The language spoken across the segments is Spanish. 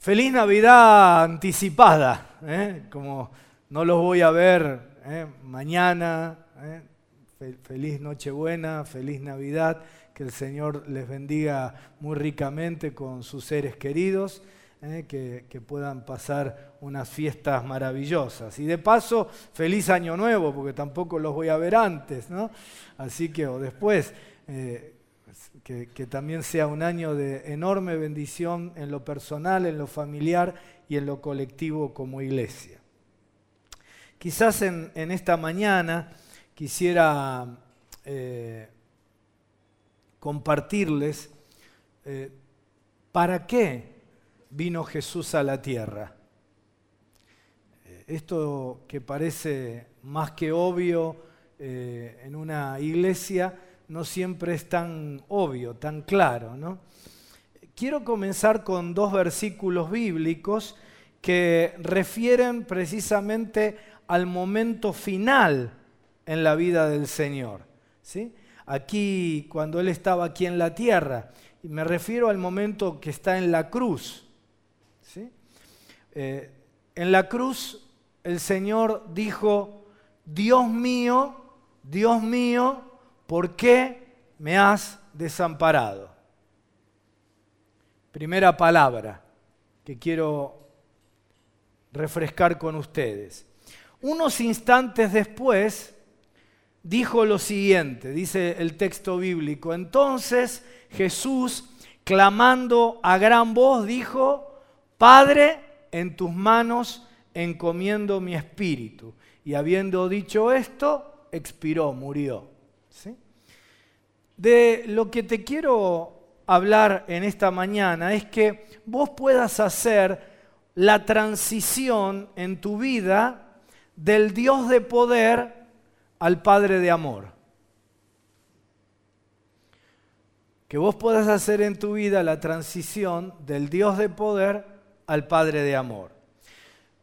Feliz Navidad anticipada, ¿eh? como no los voy a ver ¿eh? mañana. ¿eh? Feliz Nochebuena, feliz Navidad, que el Señor les bendiga muy ricamente con sus seres queridos, que, que, puedan pasar unas fiestas maravillosas. Y de paso, feliz Año Nuevo, porque tampoco los voy a ver antes, ¿no? Así que, o después que, también sea un año de enorme bendición en lo personal, en lo familiar y en lo colectivo como iglesia. Quizás en, esta mañana quisiera eh, compartirles eh, para qué vino Jesús a la tierra. Eh, esto que parece más que obvio en una iglesia, no siempre es tan obvio, tan claro. ¿no? Quiero comenzar con dos versículos bíblicos que refieren precisamente al momento final en la vida del Señor. ¿sí? Aquí, cuando Él estaba aquí en la tierra, y me refiero al momento que está en la cruz. ¿sí? Eh, en la cruz el Señor dijo, Dios mío, Dios mío, ¿por qué me has desamparado? Primera palabra que quiero refrescar con ustedes. Unos instantes después dijo lo siguiente, dice el texto bíblico, entonces Jesús, clamando a gran voz, dijo, Padre, en tus manos encomiendo mi espíritu. Y habiendo dicho esto, expiró, murió. De lo que te quiero hablar en esta mañana es que vos puedas hacer la transición en tu vida del Dios de poder al Padre de amor. Que vos puedas hacer en tu vida la transición del Dios de poder al Padre de amor.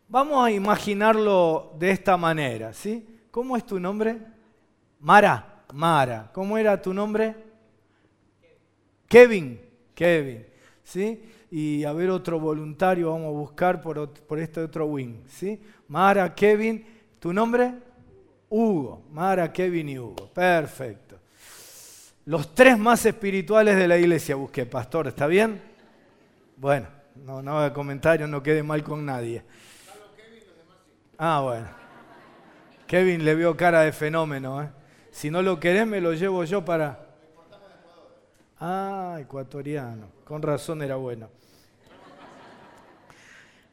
Vamos a imaginarlo de esta manera, ¿sí? ¿Cómo es tu nombre? Mara. Mara. ¿Cómo era tu nombre? Kevin. Kevin. ¿Sí? Y a ver otro voluntario, vamos a buscar por, por este otro wing. ¿sí? Mara, Kevin. ¿Tu nombre? Hugo. Mara, Kevin y Hugo. Perfecto. Los tres más espirituales de la iglesia busqué, pastor. ¿Está bien? Bueno, no, no haga comentarios, no quede mal con nadie. Ah, bueno. Kevin le vio cara de fenómeno, ¿eh? Si no lo querés, me lo llevo yo para... Ah, ecuatoriano. Con razón era bueno.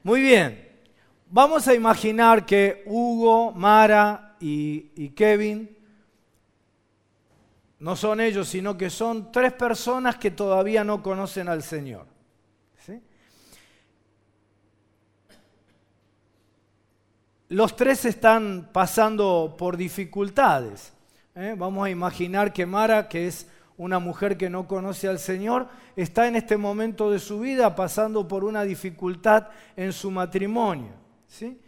Muy bien. Vamos a imaginar que Hugo, Mara y, Kevin no son ellos, sino que son tres personas que todavía no conocen al Señor. Los tres están pasando por dificultades. ¿Eh? Vamos a imaginar que Mara, que es una mujer que no conoce al Señor, está en este momento de su vida pasando por una dificultad en su matrimonio. ¿sí?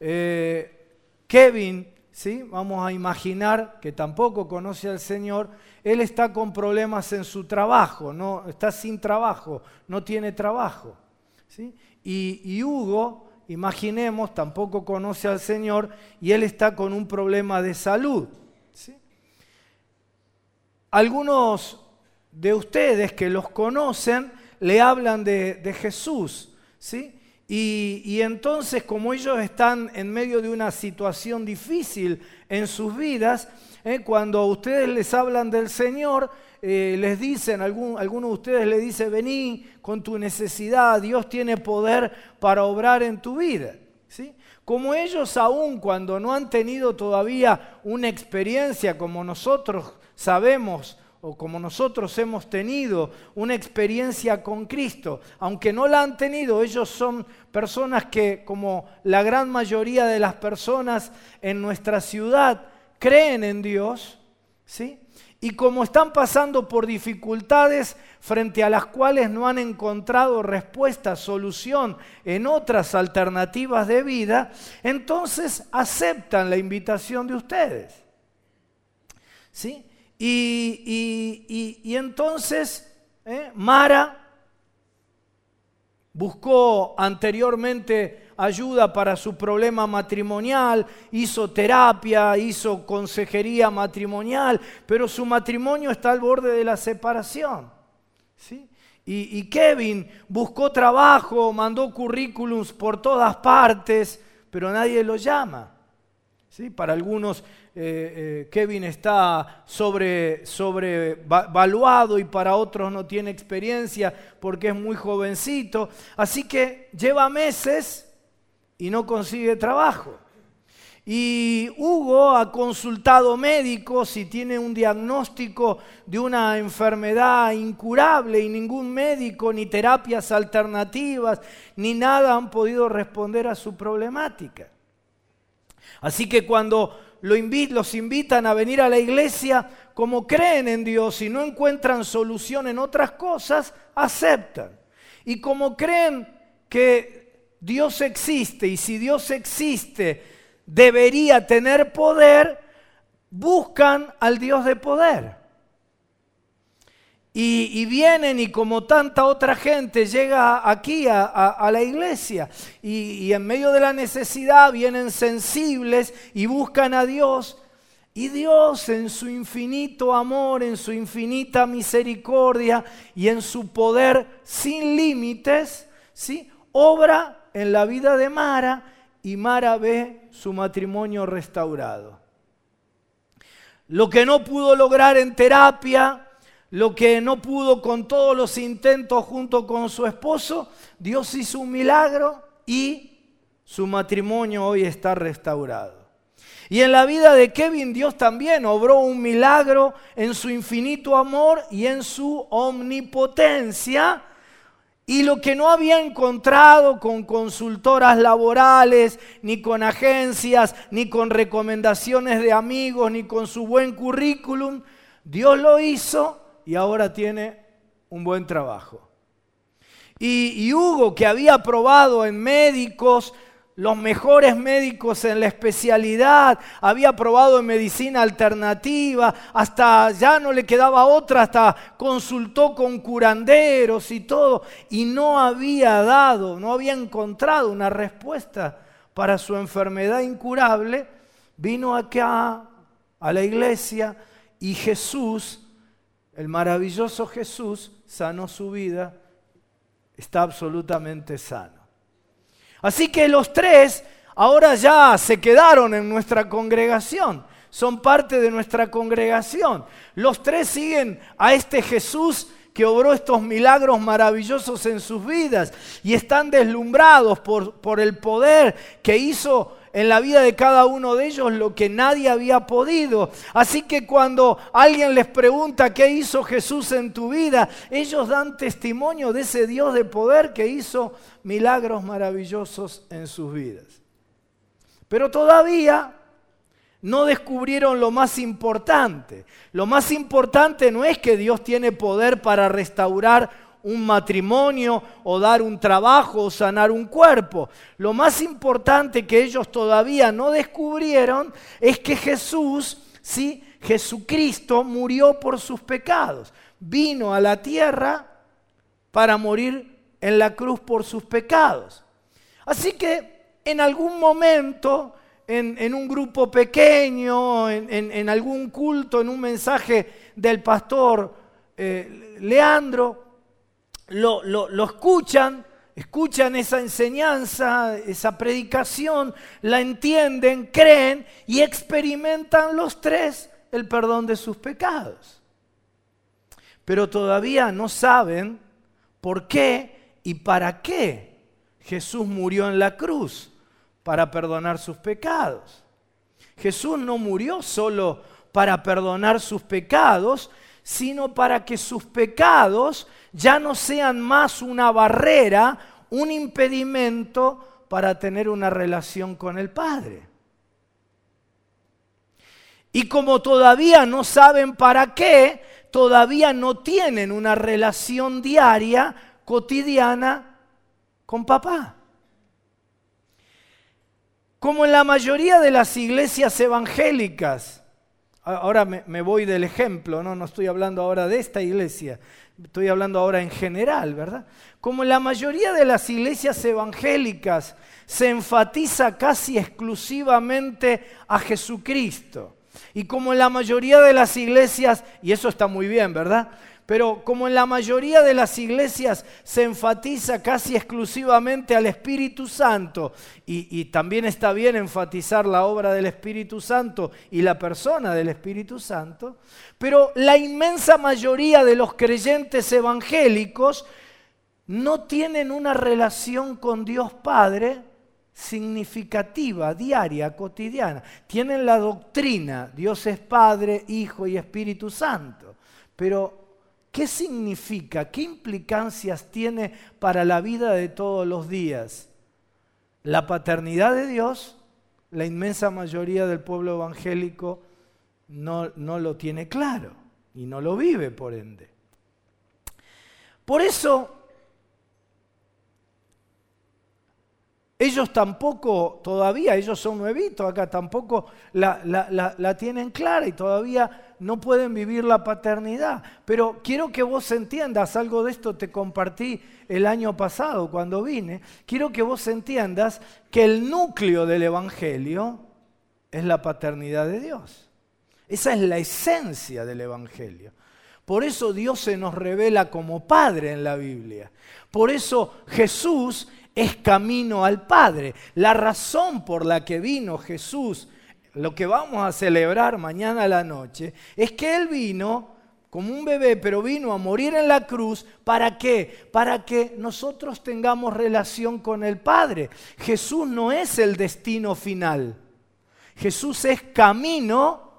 Eh, Kevin, ¿sí? vamos a imaginar que tampoco conoce al Señor, él está con problemas en su trabajo, no, está sin trabajo, no tiene trabajo. ¿sí? Y, y Hugo, imaginemos, tampoco conoce al Señor y él está con un problema de salud. ¿sí? Algunos de ustedes que los conocen le hablan de, Jesús, ¿sí? Y, entonces, como ellos están en medio de una situación difícil en sus vidas, ¿eh? cuando ustedes les hablan del Señor, eh, les dicen, algún, alguno de ustedes le dice, vení con tu necesidad, Dios tiene poder para obrar en tu vida. ¿sí? Como ellos aún cuando no han tenido todavía una experiencia como nosotros sabemos o como nosotros hemos tenido una experiencia con Cristo, aunque no la han tenido, ellos son personas que, como la gran mayoría de las personas en nuestra ciudad, creen en Dios, ¿sí? Y como están pasando por dificultades frente a las cuales no han encontrado respuesta, solución en otras alternativas de vida, entonces aceptan la invitación de ustedes. ¿Sí? Y, entonces, ¿eh? Mara buscó anteriormente ayuda para su problema matrimonial, hizo terapia, hizo consejería matrimonial, pero su matrimonio está al borde de la separación. ¿sí? Y, y Kevin buscó trabajo, mandó currículums por todas partes, pero nadie lo llama. ¿Sí? Para algunos eh, eh, Kevin está sobre, sobrevaluado y para otros no tiene experiencia porque es muy jovencito. Así que lleva meses y no consigue trabajo. Y Hugo ha consultado médicos y tiene un diagnóstico de una enfermedad incurable y ningún médico, ni terapias alternativas, ni nada han podido responder a su problemática. Así que cuando los invitan a venir a la iglesia, como creen en Dios y no encuentran solución en otras cosas, aceptan. Y como creen que Dios existe y si Dios existe debería tener poder, buscan al Dios de poder. Y, vienen y como tanta otra gente llega aquí a, la iglesia y, y en medio de la necesidad vienen sensibles y buscan a Dios. Y Dios en su infinito amor, en su infinita misericordia y en su poder sin límites, ¿sí? obra en la vida de Mara y Mara ve su matrimonio restaurado. Lo que no pudo lograr en terapia, lo que no pudo con todos los intentos junto con su esposo, Dios hizo un milagro y su matrimonio hoy está restaurado. Y en la vida de Kevin Dios también obró un milagro en su infinito amor y en su omnipotencia. Y lo que no había encontrado con consultoras laborales, ni con agencias, ni con recomendaciones de amigos, ni con su buen currículum, Dios lo hizo y ahora tiene un buen trabajo. Y, Hugo, que había probado en médicos, los mejores médicos en la especialidad, había probado en medicina alternativa, hasta ya no le quedaba otra, hasta consultó con curanderos y todo, y no había dado, no había encontrado una respuesta para su enfermedad incurable, vino acá a la iglesia y Jesús el maravilloso Jesús sanó su vida, está absolutamente sano. Así que los tres ahora ya se quedaron en nuestra congregación, son parte de nuestra congregación. Los tres siguen a este Jesús que obró estos milagros maravillosos en sus vidas y están deslumbrados por, por el poder que hizo en la vida de cada uno de ellos lo que nadie había podido. Así que cuando alguien les pregunta qué hizo Jesús en tu vida, ellos dan testimonio de ese Dios de poder que hizo milagros maravillosos en sus vidas. Pero todavía no descubrieron lo más importante. Lo más importante no es que Dios tiene poder para restaurar un matrimonio o dar un trabajo o sanar un cuerpo. Lo más importante que ellos todavía no descubrieron es que Jesús, sí, Jesucristo murió por sus pecados. Vino a la tierra para morir en la cruz por sus pecados. Así que en algún momento, en, un grupo pequeño, en, algún culto, en un mensaje del pastor eh, Leandro, lo, escuchan, escuchan esa enseñanza, esa predicación, la entienden, creen y experimentan los tres el perdón de sus pecados. Pero todavía no saben por qué y para qué Jesús murió en la cruz para perdonar sus pecados. Jesús no murió solo para perdonar sus pecados, sino para que sus pecados ya no sean más una barrera, un impedimento para tener una relación con el Padre. Y como todavía no saben para qué, todavía no tienen una relación diaria, cotidiana con papá. Como en la mayoría de las iglesias evangélicas, Ahora me, voy del ejemplo, ¿no? no estoy hablando ahora de esta iglesia, estoy hablando ahora en general, ¿verdad? Como la mayoría de las iglesias evangélicas se enfatiza casi exclusivamente a Jesucristo. Y como la mayoría de las iglesias, y eso está muy bien, ¿verdad? Pero como en la mayoría de las iglesias se enfatiza casi exclusivamente al Espíritu Santo, y, también está bien enfatizar la obra del Espíritu Santo y la persona del Espíritu Santo, pero la inmensa mayoría de los creyentes evangélicos no tienen una relación con Dios Padre significativa, diaria, cotidiana. Tienen la doctrina, Dios es Padre, Hijo y Espíritu Santo, pero ¿Qué significa? ¿Qué implicancias tiene para la vida de todos los días? La paternidad de Dios, la inmensa mayoría del pueblo evangélico no, no lo tiene claro y no lo vive por ende. Por eso Ellos tampoco, todavía, ellos son nuevitos acá, tampoco la, la, tienen clara y todavía no pueden vivir la paternidad. Pero quiero que vos entiendas, algo de esto te compartí el año pasado cuando vine, quiero que vos entiendas que el núcleo del Evangelio es la paternidad de Dios. Esa es la esencia del Evangelio. Por eso Dios se nos revela como Padre en la Biblia. Por eso Jesús es camino al Padre. La razón por la que vino Jesús, lo que vamos a celebrar mañana a la noche, es que Él vino como un bebé, pero vino a morir en la cruz. ¿Para qué? Para que nosotros tengamos relación con el Padre. Jesús no es el destino final. Jesús es camino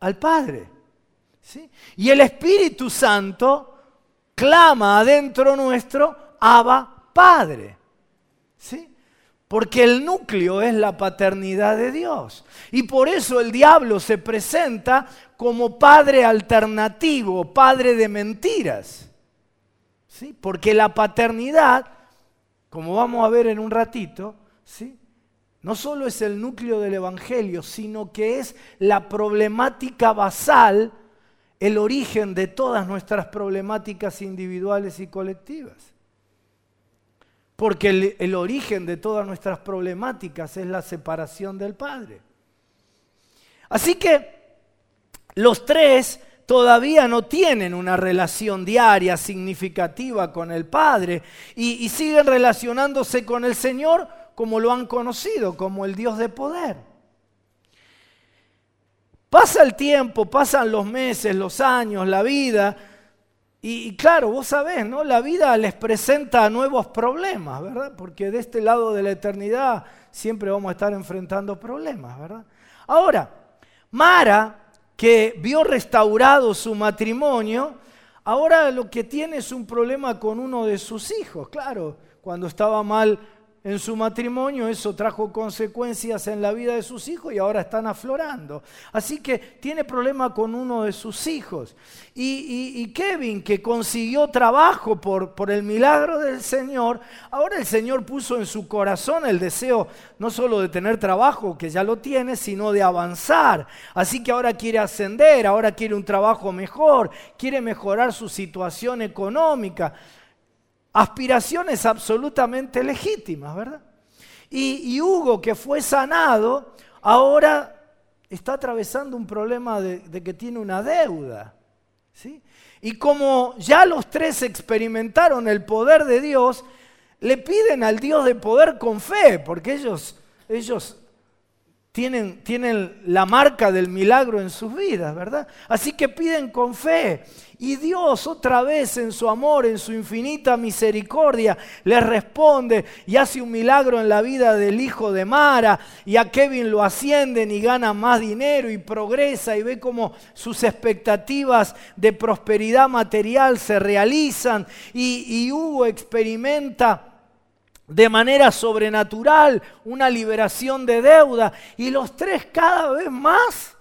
al Padre. ¿sí? Y el Espíritu Santo clama adentro nuestro, Abba Padre. ¿Sí? Porque el núcleo es la paternidad de Dios. Y por eso el diablo se presenta como padre alternativo, padre de mentiras. ¿Sí? Porque la paternidad, como vamos a ver en un ratito, ¿sí? no solo es el núcleo del Evangelio, sino que es la problemática basal, el origen de todas nuestras problemáticas individuales y colectivas. Porque el, origen de todas nuestras problemáticas es la separación del Padre. Así que los tres todavía no tienen una relación diaria significativa con el Padre y, siguen relacionándose con el Señor como lo han conocido, como el Dios de poder. Pasa el tiempo, pasan los meses, los años, la vida, y, claro, vos sabés, ¿no? La vida les presenta nuevos problemas, ¿verdad? Porque de este lado de la eternidad siempre vamos a estar enfrentando problemas, ¿verdad? Ahora, Mara, que vio restaurado su matrimonio, ahora lo que tiene es un problema con uno de sus hijos, claro, cuando estaba mal en su matrimonio, eso trajo consecuencias en la vida de sus hijos y ahora están aflorando. Así que tiene problema con uno de sus hijos. Y, Kevin, que consiguió trabajo por, por el milagro del Señor, ahora el Señor puso en su corazón el deseo no solo de tener trabajo, que ya lo tiene, sino de avanzar. Así que ahora quiere ascender, ahora quiere un trabajo mejor, quiere mejorar su situación económica aspiraciones absolutamente legítimas, ¿verdad? Y, Hugo, que fue sanado, ahora está atravesando un problema de, de que tiene una deuda. ¿sí? Y como ya los tres experimentaron el poder de Dios, le piden al Dios de poder con fe, porque ellos, ellos tienen, tienen la marca del milagro en sus vidas, ¿verdad? Así que piden con fe. Y Dios otra vez en su amor, en su infinita misericordia, les responde y hace un milagro en la vida del hijo de Mara. Y a Kevin lo ascienden y gana más dinero y progresa y ve cómo sus expectativas de prosperidad material se realizan. Y, y Hugo experimenta de manera sobrenatural, una liberación de deuda. Y los tres cada vez más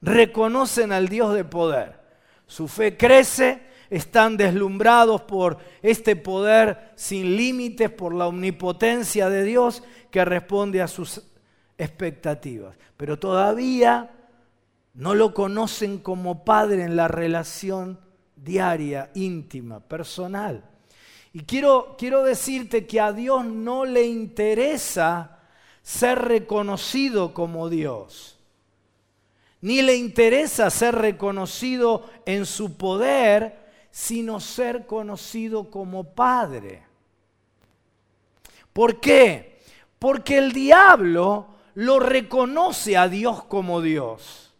reconocen al Dios de poder. Su fe crece, están deslumbrados por este poder sin límites, por la omnipotencia de Dios que responde a sus expectativas. Pero todavía No lo conocen como Padre en la relación diaria, íntima, personal. Y quiero, quiero decirte que a Dios no le interesa ser reconocido como Dios, ni le interesa ser reconocido en su poder, sino ser conocido como Padre. ¿Por qué? Porque el diablo lo reconoce a Dios como Dios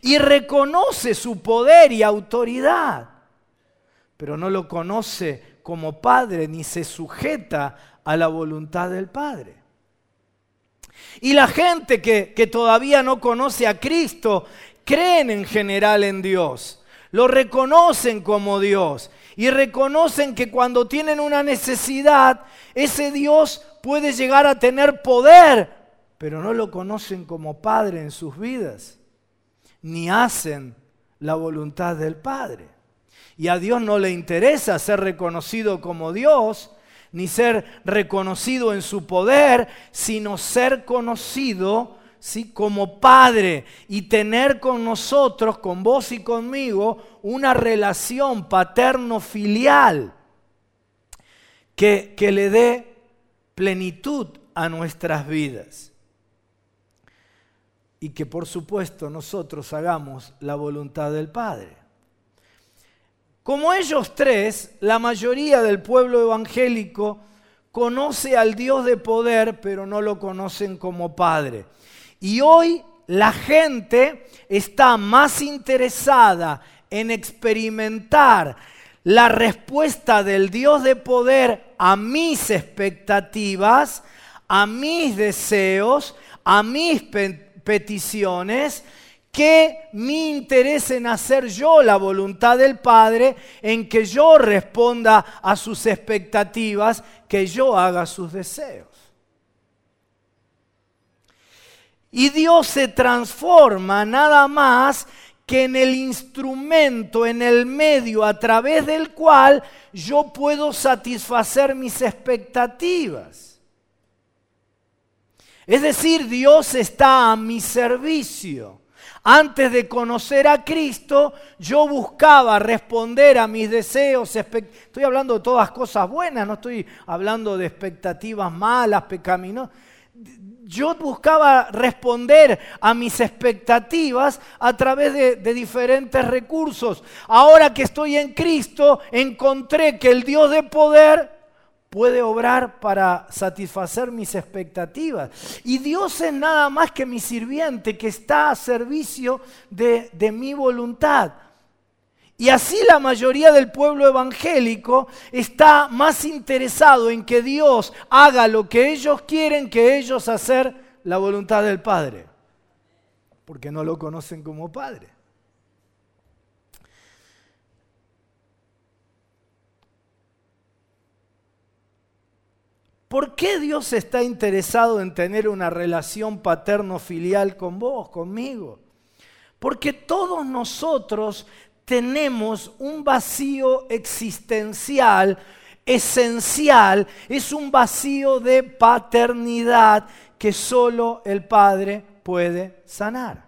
y reconoce su poder y autoridad, pero no lo conoce como Padre ni se sujeta a la voluntad del Padre. Y la gente que, que todavía no conoce a Cristo creen en general en Dios, lo reconocen como Dios y reconocen que cuando tienen una necesidad, ese Dios puede llegar a tener poder, pero no lo conocen como Padre en sus vidas, ni hacen la voluntad del Padre. Y a Dios no le interesa ser reconocido como Dios, ni ser reconocido en su poder, sino ser conocido ¿sí? como Padre y tener con nosotros, con vos y conmigo, una relación paterno-filial que, que le dé plenitud a nuestras vidas. Y que por supuesto nosotros hagamos la voluntad del Padre. Como ellos tres, la mayoría del pueblo evangélico conoce al Dios de poder, pero no lo conocen como Padre. Y hoy la gente está más interesada en experimentar la respuesta del Dios de poder a mis expectativas, a mis deseos, a mis peticiones, que mi interés en hacer yo la voluntad del Padre, en que yo responda a sus expectativas, que yo haga sus deseos. Y Dios se transforma nada más que en el instrumento, en el medio a través del cual yo puedo satisfacer mis expectativas. Es decir, Dios está a mi servicio. Antes de conocer a Cristo, yo buscaba responder a mis deseos. Estoy hablando de todas cosas buenas, no estoy hablando de expectativas malas, pecaminosas yo buscaba responder a mis expectativas a través de, diferentes recursos. Ahora que estoy en Cristo, encontré que el Dios de poder puede obrar para satisfacer mis expectativas. Y Dios es nada más que mi sirviente que está a servicio de, de mi voluntad. Y así la mayoría del pueblo evangélico está más interesado en que Dios haga lo que ellos quieren que ellos hacer la voluntad del Padre. Porque no lo conocen como Padre. ¿Por qué Dios está interesado en tener una relación paterno-filial con vos, conmigo? Porque todos nosotros tenemos un vacío existencial esencial, es un vacío de paternidad que solo el Padre puede sanar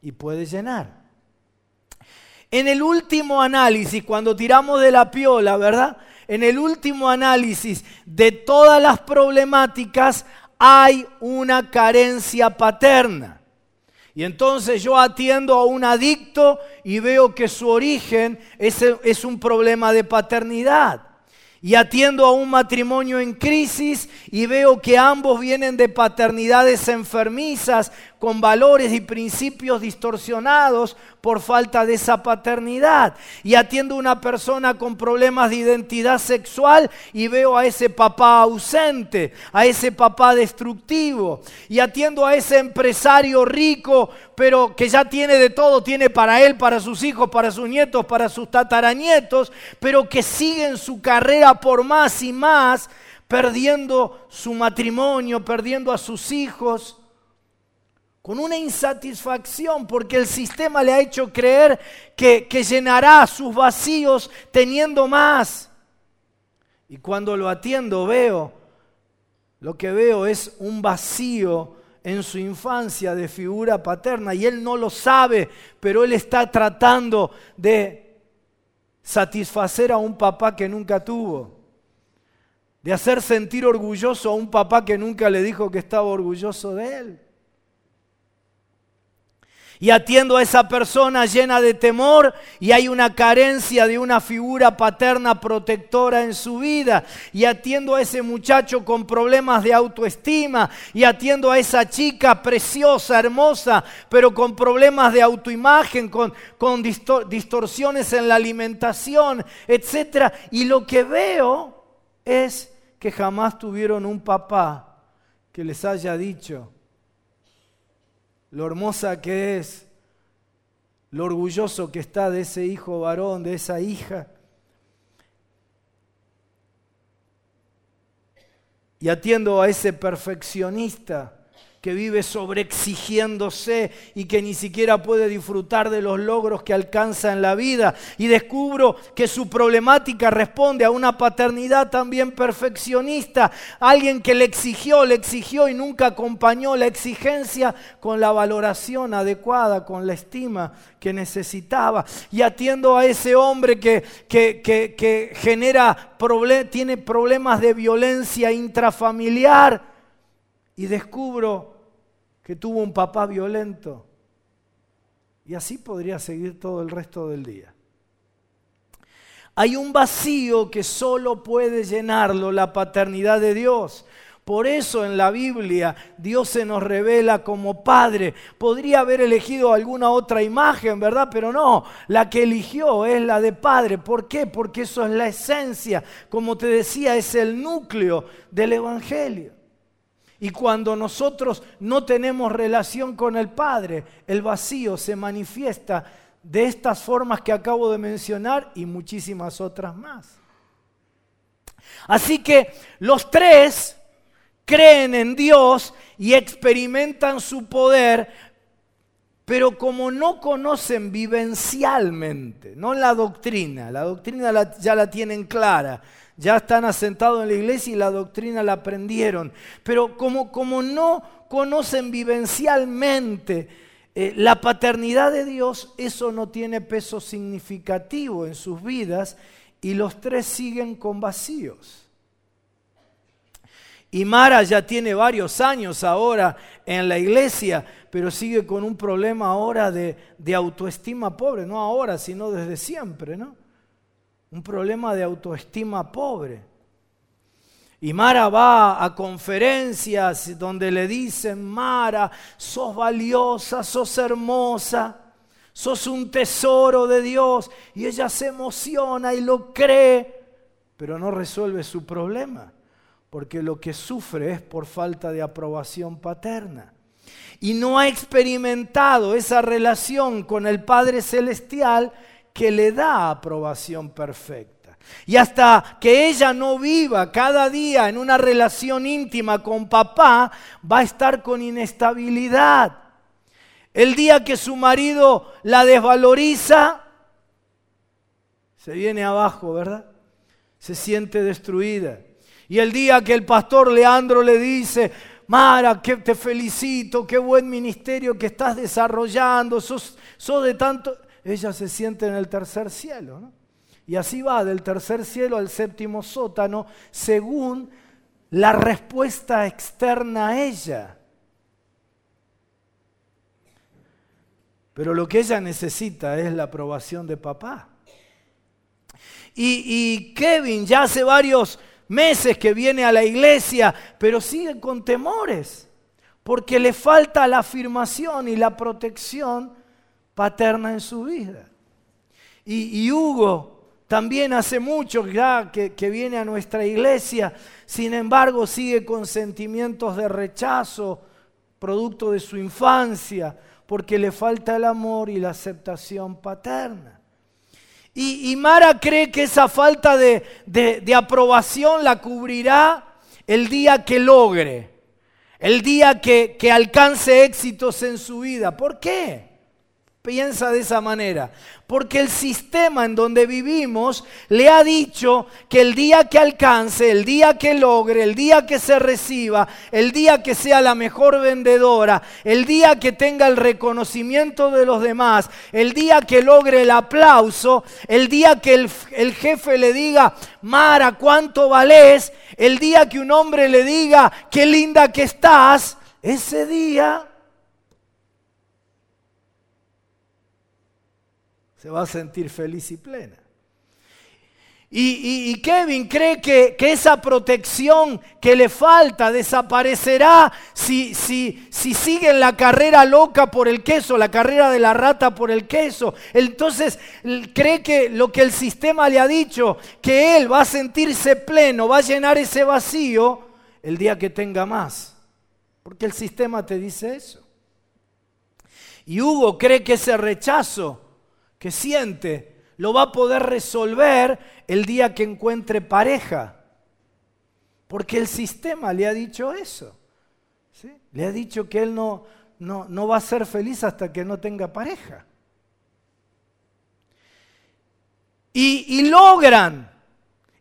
y puede llenar. En el último análisis, cuando tiramos de la piola, ¿verdad? En el último análisis de todas las problemáticas hay una carencia paterna. Y entonces yo atiendo a un adicto y veo que su origen es, un problema de paternidad. Y atiendo a un matrimonio en crisis y veo que ambos vienen de paternidades enfermizas, con valores y principios distorsionados por falta de esa paternidad. Y atiendo a una persona con problemas de identidad sexual y veo a ese papá ausente, a ese papá destructivo. Y atiendo a ese empresario rico, pero que ya tiene de todo, tiene para él, para sus hijos, para sus nietos, para sus tataranietos, pero que sigue en su carrera por más y más, perdiendo su matrimonio, perdiendo a sus hijos con una insatisfacción porque el sistema le ha hecho creer que, llenará sus vacíos teniendo más. Y cuando lo atiendo veo, lo que veo es un vacío en su infancia de figura paterna y él no lo sabe, pero él está tratando de satisfacer a un papá que nunca tuvo, de hacer sentir orgulloso a un papá que nunca le dijo que estaba orgulloso de él y atiendo a esa persona llena de temor y hay una carencia de una figura paterna protectora en su vida y atiendo a ese muchacho con problemas de autoestima y atiendo a esa chica preciosa, hermosa, pero con problemas de autoimagen, con, con distorsiones en la alimentación, etc. Y lo que veo es que jamás tuvieron un papá que les haya dicho, lo hermosa que es, lo orgulloso que está de ese hijo varón, de esa hija. Y atiendo a ese perfeccionista que vive sobreexigiéndose y que ni siquiera puede disfrutar de los logros que alcanza en la vida. Y descubro que su problemática responde a una paternidad también perfeccionista, alguien que le exigió, le exigió y nunca acompañó la exigencia con la valoración adecuada, con la estima que necesitaba. Y atiendo a ese hombre que, que, genera, tiene problemas de violencia intrafamiliar y descubro que tuvo un papá violento. Y así podría seguir todo el resto del día. Hay un vacío que solo puede llenarlo la paternidad de Dios. Por eso en la Biblia Dios se nos revela como Padre. Podría haber elegido alguna otra imagen, ¿verdad? Pero no, la que eligió es la de Padre. ¿Por qué? Porque eso es la esencia. Como te decía, es el núcleo del Evangelio. Y cuando nosotros no tenemos relación con el Padre, el vacío se manifiesta de estas formas que acabo de mencionar y muchísimas otras más. Así que los tres creen en Dios y experimentan su poder, pero como no conocen vivencialmente, no la doctrina, la doctrina ya la tienen clara, ya están asentados en la iglesia y la doctrina la aprendieron. Pero como, como no conocen vivencialmente eh, la paternidad de Dios, eso no tiene peso significativo en sus vidas y los tres siguen con vacíos. Y Mara ya tiene varios años ahora en la iglesia, pero sigue con un problema ahora de, autoestima pobre, no ahora, sino desde siempre, ¿no? un problema de autoestima pobre. Y Mara va a conferencias donde le dicen, Mara, sos valiosa, sos hermosa, sos un tesoro de Dios. Y ella se emociona y lo cree, pero no resuelve su problema, porque lo que sufre es por falta de aprobación paterna. Y no ha experimentado esa relación con el Padre Celestial que le da aprobación perfecta. Y hasta que ella no viva cada día en una relación íntima con papá, va a estar con inestabilidad. El día que su marido la desvaloriza, se viene abajo, ¿verdad? Se siente destruida. Y el día que el pastor Leandro le dice, Mara, que te felicito, qué buen ministerio que estás desarrollando, sos, sos de tanto ella se siente en el tercer cielo. Y así va del tercer cielo al séptimo sótano según la respuesta externa a ella. Pero lo que ella necesita es la aprobación de papá. Y, y, Kevin ya hace varios meses que viene a la iglesia, pero sigue con temores, porque le falta la afirmación y la protección paterna en su vida. Y, Hugo también hace mucho ya que, que viene a nuestra iglesia, sin embargo sigue con sentimientos de rechazo, producto de su infancia, porque le falta el amor y la aceptación paterna. Y, Mara cree que esa falta de, de, aprobación la cubrirá el día que logre, el día que, que alcance éxitos en su vida. ¿Por qué? Piensa de esa manera? Porque el sistema en donde vivimos le ha dicho que el día que alcance, el día que logre, el día que se reciba, el día que sea la mejor vendedora, el día que tenga el reconocimiento de los demás, el día que logre el aplauso, el día que el, jefe le diga, Mara, ¿cuánto vales? El día que un hombre le diga, qué linda que estás, ese día se va a sentir feliz y plena. Y, Kevin cree que, esa protección que le falta desaparecerá si, si, si siguen la carrera loca por el queso, la carrera de la rata por el queso. Entonces cree que lo que el sistema le ha dicho, que él va a sentirse pleno, va a llenar ese vacío el día que tenga más. Porque el sistema te dice eso. Y Hugo cree que ese rechazo que siente lo va a poder resolver el día que encuentre pareja. Porque el sistema le ha dicho eso. Le ha dicho que él no, no, no va a ser feliz hasta que no tenga pareja. Y, y, logran,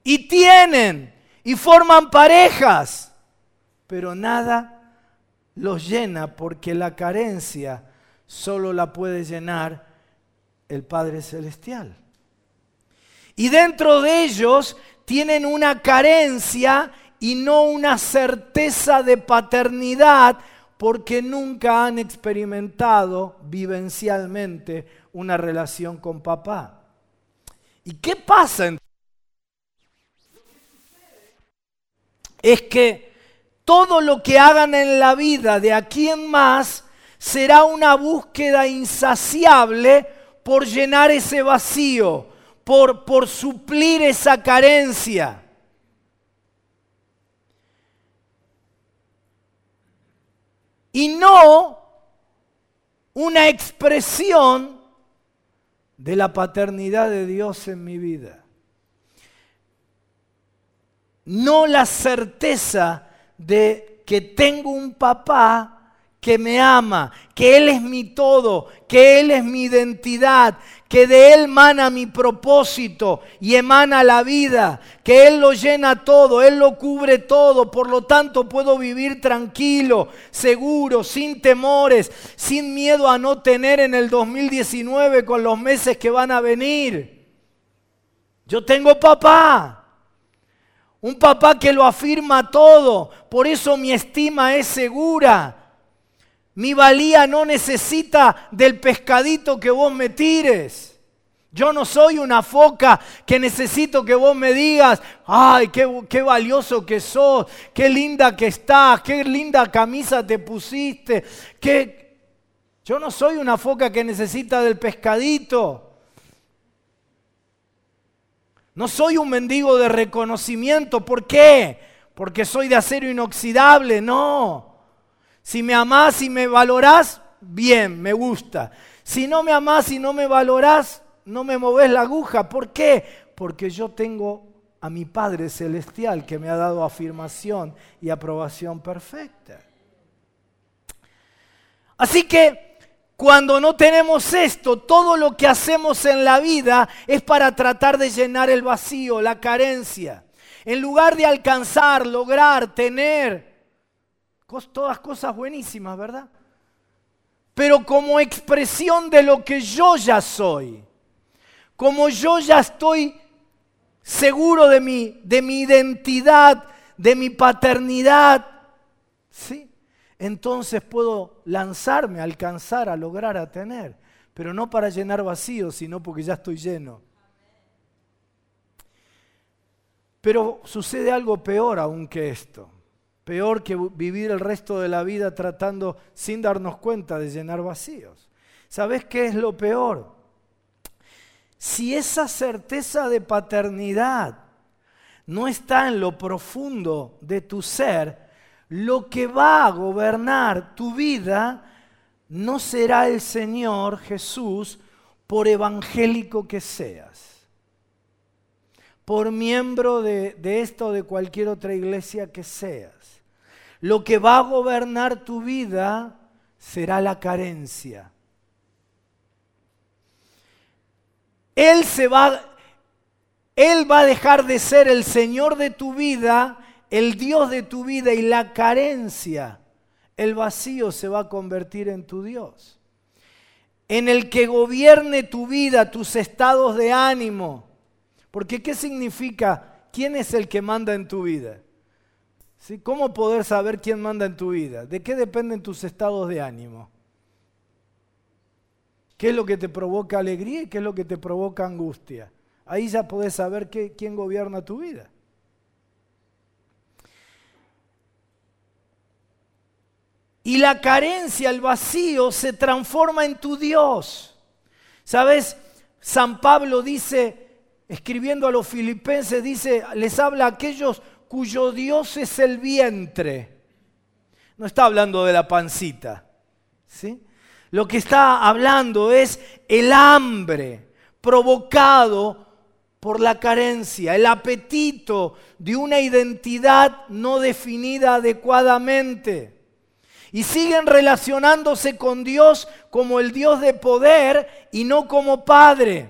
y tienen, y forman parejas, pero nada los llena porque la carencia solo la puede llenar el Padre Celestial. Y dentro de ellos tienen una carencia y no una certeza de paternidad porque nunca han experimentado vivencialmente una relación con papá. ¿Y qué pasa? Es que todo lo que hagan en la vida de aquí en más será una búsqueda insaciable por llenar ese vacío, por, suplir esa carencia. Y no una expresión de la paternidad de Dios en mi vida. No la certeza de que tengo un papá que me ama, que Él es mi todo, que Él es mi identidad, que de Él emana mi propósito y emana la vida, que Él lo llena todo, Él lo cubre todo, por lo tanto puedo vivir tranquilo, seguro, sin temores, sin miedo a no tener en el 2019 con los meses que van a venir. Yo tengo papá. Un papá que lo afirma todo, por eso mi estima es segura. Mi valía no necesita del pescadito que vos me tires. Yo no soy una foca que necesito que vos me digas, ay, qué, valioso que sos, qué linda que estás, qué linda camisa te pusiste. Qué... Yo no soy una foca que necesita del pescadito. No soy un mendigo de reconocimiento. ¿Por qué? Porque soy de acero inoxidable. No. Si me amás y me valorás, bien, me gusta. Si no me amás y no me valorás, no me moves la aguja. ¿Por qué? Porque yo tengo a mi Padre Celestial que me ha dado afirmación y aprobación perfecta. Así que cuando no tenemos esto, todo lo que hacemos en la vida es para tratar de llenar el vacío, la carencia. En lugar de alcanzar, lograr, tener, Todas cosas buenísimas, ¿verdad? Pero como expresión de lo que yo ya soy, como yo ya estoy seguro de mi, de mi identidad, de mi paternidad, ¿sí? Entonces puedo lanzarme, alcanzar, a lograr, a tener, pero no para llenar vacíos, sino porque ya estoy lleno. Pero sucede algo peor aún que esto. Peor que vivir el resto de la vida tratando sin darnos cuenta de llenar vacíos. ¿Sabes qué es lo peor? Si esa certeza de paternidad no está en lo profundo de tu ser, lo que va a gobernar tu vida no será el Señor Jesús por evangélico que seas, por miembro de, de esta o de cualquier otra iglesia que seas. Lo que va a gobernar tu vida será la carencia. Él se va, Él va a dejar de ser el Señor de tu vida, el Dios de tu vida y la carencia, el vacío se va a convertir en tu Dios. En el que gobierne tu vida, tus estados de ánimo. Porque ¿qué significa? ¿Quién es el que manda en tu vida? ¿Sí? ¿Cómo poder saber quién manda en tu vida? ¿De qué dependen tus estados de ánimo? ¿Qué es lo que te provoca alegría y qué es lo que te provoca angustia? Ahí ya podés saber quién gobierna tu vida. Y la carencia, el vacío, se transforma en tu Dios. ¿Sabes? San Pablo dice, escribiendo a los filipenses, dice, les habla a aquellos cuyo Dios es el vientre. No está hablando de la pancita. ¿sí? Lo que está hablando es el hambre provocado por la carencia, el apetito de una identidad no definida adecuadamente. Y siguen relacionándose con Dios como el Dios de poder y no como Padre.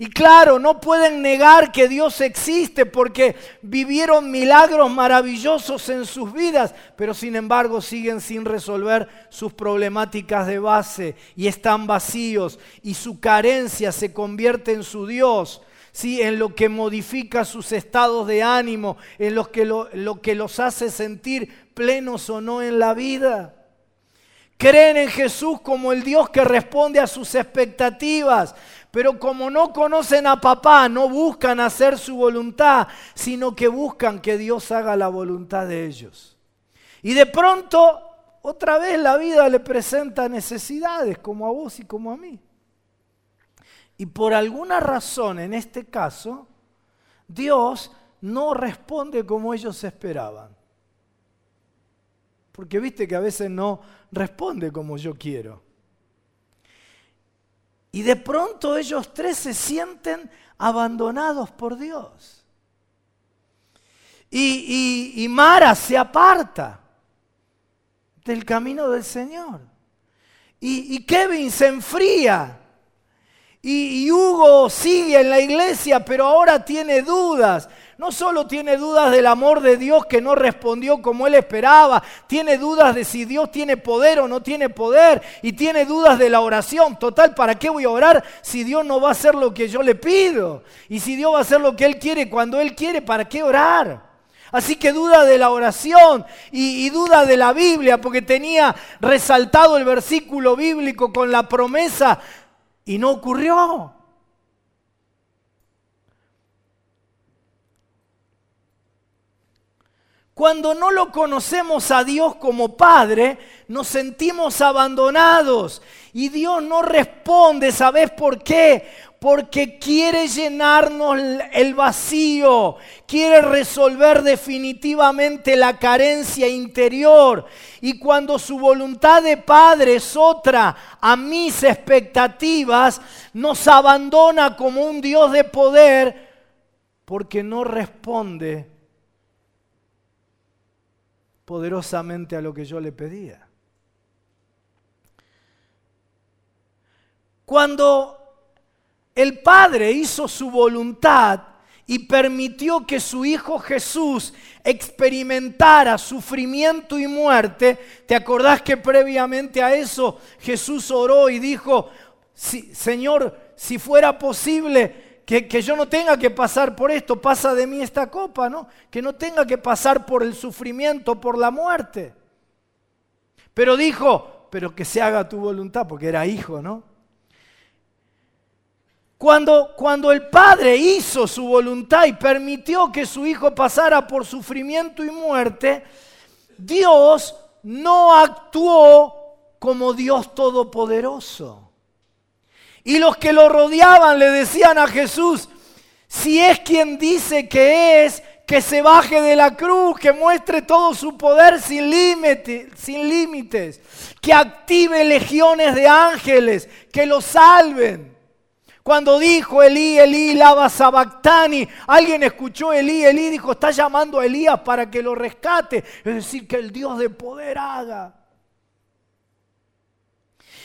Y claro, no pueden negar que Dios existe porque vivieron milagros maravillosos en sus vidas, pero sin embargo siguen sin resolver sus problemáticas de base y están vacíos y su carencia se convierte en su Dios. Sí, en lo que modifica sus estados de ánimo, en lo que, lo, lo que los hace sentir plenos o no en la vida. Creen en Jesús como el Dios que responde a sus expectativas, pero como no conocen a papá, no buscan hacer su voluntad, sino que buscan que Dios haga la voluntad de ellos. Y de pronto, otra vez la vida le presenta necesidades, como a vos y como a mí. Y por alguna razón, en este caso, Dios no responde como ellos esperaban. Porque viste que a veces no responde como yo quiero. Y de pronto ellos tres se sienten abandonados por Dios. Y, Mara se aparta del camino del Señor. Y, Kevin se enfría. y Hugo sigue en la iglesia, pero ahora tiene dudas no solo tiene dudas del amor de Dios que no respondió como él esperaba, tiene dudas de si Dios tiene poder o no tiene poder y tiene dudas de la oración. Total, ¿para qué voy a orar si Dios no va a hacer lo que yo le pido? Y si Dios va a hacer lo que Él quiere cuando Él quiere, ¿para qué orar? Así que duda de la oración y, y, duda de la Biblia, porque tenía resaltado el versículo bíblico con la promesa y no ocurrió. Cuando no lo conocemos a Dios como Padre, nos sentimos abandonados y Dios no responde, ¿sabes por qué? Porque quiere llenarnos el vacío, quiere resolver definitivamente la carencia interior. Y cuando su voluntad de Padre es otra a mis expectativas, nos abandona como un Dios de poder porque no responde poderosamente a lo que yo le pedía. Cuando el Padre hizo su voluntad y permitió que su Hijo Jesús experimentara sufrimiento y muerte, ¿te acordás que previamente a eso Jesús oró y dijo, Señor, si fuera posible, que, yo no tenga que pasar por esto, pasa de mí esta copa, ¿no? Que no tenga que pasar por el sufrimiento, por la muerte. Pero dijo, pero que se haga tu voluntad, porque era hijo, ¿no? Cuando, cuando el Padre hizo su voluntad y permitió que su hijo pasara por sufrimiento y muerte, Dios no actuó como Dios todopoderoso. Y los que lo rodeaban le decían a Jesús, si es quien dice que es, que se baje de la cruz, que muestre todo su poder sin, límite, sin límites, que active legiones de ángeles, que lo salven. Cuando dijo Elí, Elí, lava sabactani, alguien escuchó Elí, Elí dijo, está llamando a Elías para que lo rescate. Es decir, que el Dios de poder haga.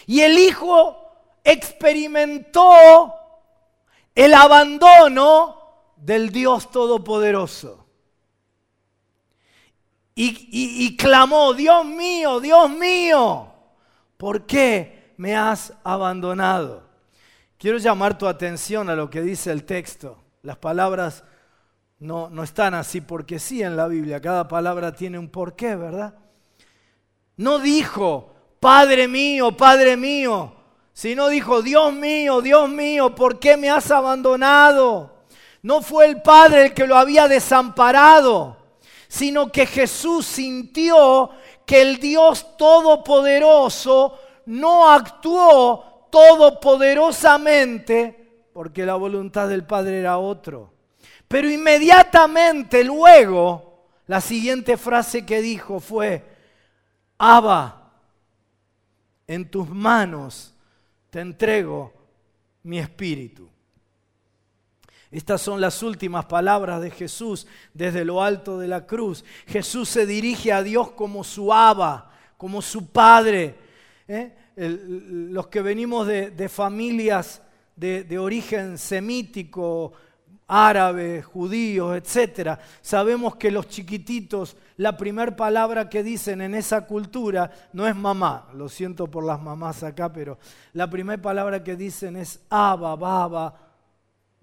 Y el Hijo experimentó el abandono del Dios Todopoderoso. Y, clamó, Dios mío, Dios mío, ¿por qué me has abandonado? Quiero llamar tu atención a lo que dice el texto. Las palabras no, no están así porque sí en la Biblia, cada palabra tiene un porqué, ¿verdad? No dijo, Padre mío, Padre mío, sino dijo, Dios mío, Dios mío, ¿por qué me has abandonado? No fue el Padre el que lo había desamparado sino que Jesús sintió que el Dios Todopoderoso no actuó todopoderosamente porque la voluntad del Padre era otro. Pero inmediatamente luego, la siguiente frase que dijo fue, Abba, en tus manos te entrego mi espíritu. Estas son las últimas palabras de Jesús desde lo alto de la cruz. Jesús se dirige a Dios como su aba, como su padre. ¿eh? los que venimos de, familias de, de, origen semítico, árabe, judíos, etc., sabemos que los chiquititos, la primera palabra que dicen en esa cultura no es mamá. Lo siento por las mamás acá, pero la primera palabra que dicen es aba, baba,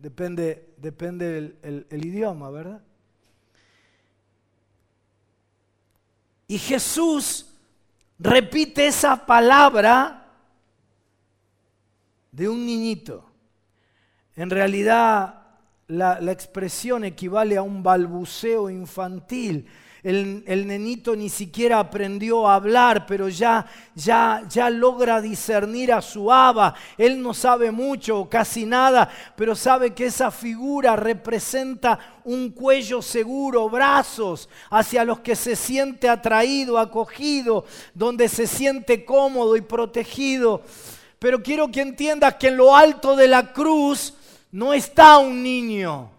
Depende, depende el, idioma, ¿verdad? Y Jesús repite esa palabra de un niñito. En realidad la, expresión equivale a un balbuceo infantil el, nenito ni siquiera aprendió a hablar, pero ya, ya, ya logra discernir a su aba. Él no sabe mucho o casi nada, pero sabe que esa figura representa un cuello seguro, brazos hacia los que se siente atraído, acogido, donde se siente cómodo y protegido. Pero quiero que entiendas que en lo alto de la cruz no está un niño.